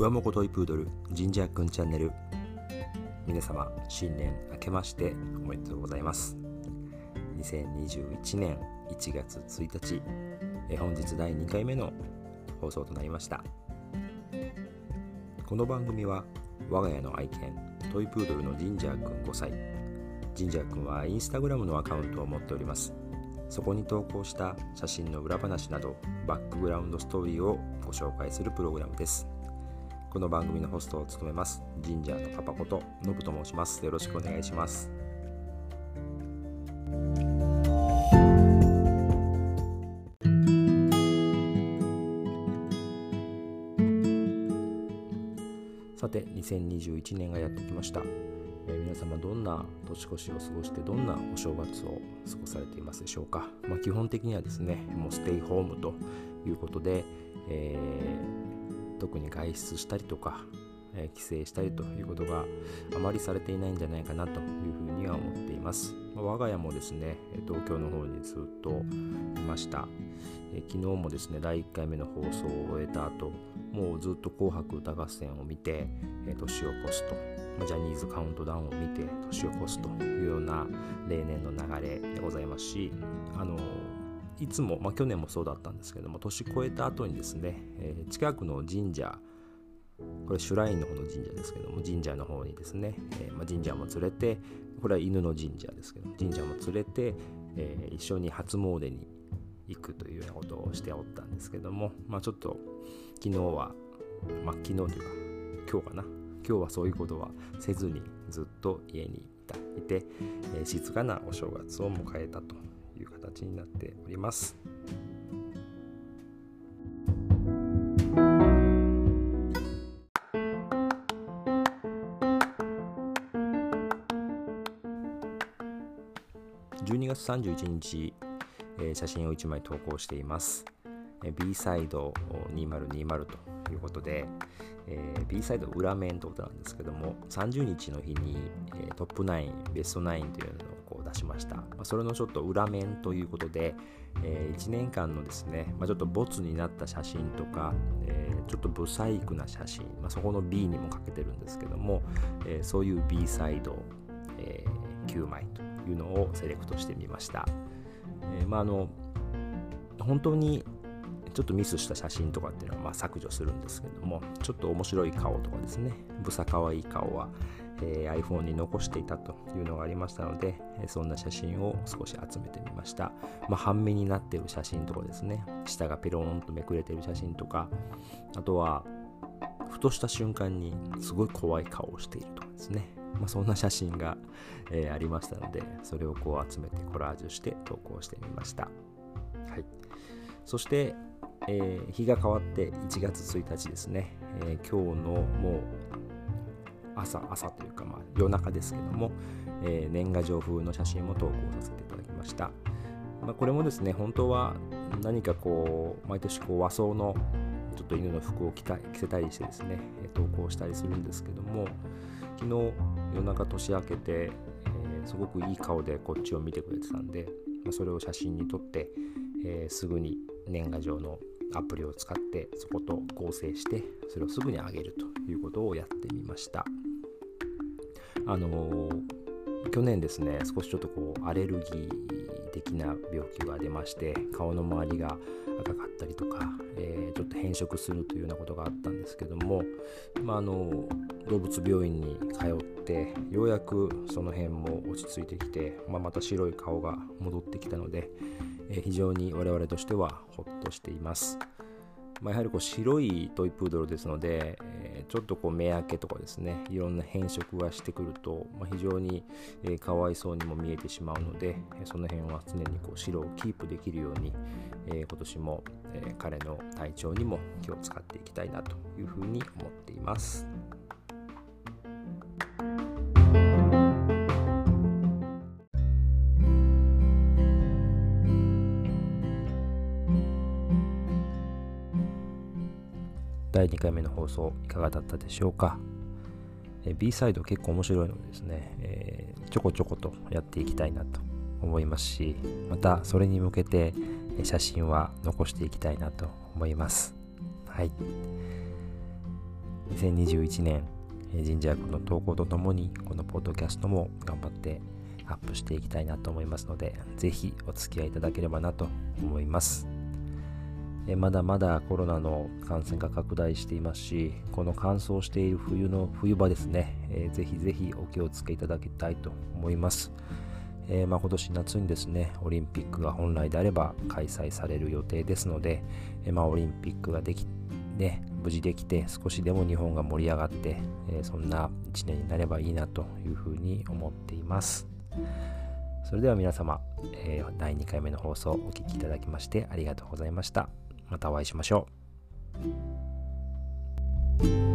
ふわもこトイプードルジンジャーくんチャンネル。皆様新年明けましておめでとうございます。2021年1月1日え本日第2回目の放送となりました。この番組は我が家の愛犬トイプードルのジンジャーくん5歳ジンジャーくんはインスタグラムのアカウントを持っております。そこに投稿した写真の裏話などバックグラウンドストーリーをご紹介するプログラムです。この番組のホストを務めます。ジンジャーのパパことノブと申します。よろしくお願いします。さて2021年がやってきました。えー、皆様どんな年越しを過ごしてどんなお正月を過ごされていますでしょうか、まあ、基本的にはですねもうステイホームということで、えー、特に外出したりとか、えー、帰省したりということがあまりされていないんじゃないかなというふうには思っています、まあ、我が家もですね東京の方にずっといました、え昨日もですね第1回目の放送を終えた後もうずっと「紅白歌合戦」を見て、え年を越すと。ジャニーズカウントダウンを見て年を越すというような例年の流れでございますしあのいつも、まあ、去年もそうだったんですけども年越えた後にですね、えー、近くの神社これシュラインの方の神社ですけども神社の方にですね、えー、まあ、神社も連れてこれは犬の神社ですけど神社も連れて、えー、一緒に初詣に行くというようなことをしておったんですけども、まあ、ちょっと昨日は、まあ、昨日というか今日かな今日はそういうことはせずにずっと家にいて、えー、静かなお正月を迎えたと。形になっております。12月31日、えー、写真を1枚投稿しています。B サイド2020ということで、えー、B サイド裏面ということなんですけども30日の日に、えー、トップ9ベスト9というのを出しました、まあ、それのちょっと裏面ということで、えー、1年間のですね、まあ、ちょっとボツになった写真とか、えー、ちょっとブサイクな写真、まあ、そこの B にもかけてるんですけども、えー、そういう B サイド、え、9枚というのをセレクトしてみました、え、まああの本当にちょっとミスした写真とかっていうのはま削除するんですけどもちょっと面白い顔とかですねブサかわいい顔は、え、iPhone に残していたというのがありましたので、えそんな写真を少し集めてみました、まあ、半目になっている写真とかですね。下がペロンとめくれている写真とか。あとはふとした瞬間にすごい怖い顔をしているとかですね。まあ、そんな写真が、え、ありましたのでそれをこう集めてコラージュして投稿してみました、はい、そしてえー、日が変わって1月1日ですね、えー、今日のもう朝朝というか、まあ、夜中ですけども、えー、年賀状風の写真も投稿させていただきました、まあ、これもですね本当は何かこう毎年こう和装のちょっと犬の服を着た着せたりしてですね投稿したりするんですけども昨日夜中年明けて、えー、すごくいい顔でこっちを見てくれてたんで、まあ、それを写真に撮って、えー、すぐに年賀状のアプリを使ってそこと合成してそれをすぐに上げるということをやってみました。あの、去年ですね少しちょっとこうアレルギー的な病気が出まして顔の周りが赤かったりとか、えー、ちょっと変色するというようなことがあったんですけども、まあ、あの動物病院に通ってようやくその辺も落ち着いてきて、まあ、また白い顔が戻ってきたので、え非常に我々としてはほっとしています。まあ、やはりこう白いトイプードルですので、えー、ちょっとこう目開けとかですねいろんな変色がしてくると、まあ、非常に、えー、かわいそうにも見えてしまうので、その辺は常にこう白をキープできるように、えー、今年も、え彼の体調にも気を使っていきたいなというふうに思っています。第2回目の放送いかがだったでしょうか、B サイド結構面白いのでですね、えー、ちょこちょことやっていきたいなと思いますしまたそれに向けて写真は残していきたいなと思います。はい。2021年神社君の投稿とともにこのポッドキャストも頑張ってアップしていきたいなと思いますのでぜひお付き合いいただければなと思います。えまだまだコロナの感染が拡大していますしこの乾燥している冬の冬場ですね、えー、ぜひぜひお気をつけいただきたいと思います、えー、まあ、今年夏にですねオリンピックが本来であれば開催される予定ですので、えー、まあ、オリンピックができね無事できて少しでも日本が盛り上がって、えそんな1年になればいいなというふうに思っています。それでは皆様、え第2回目の放送お聴きいただきましてありがとうございました。またお会いしましょう。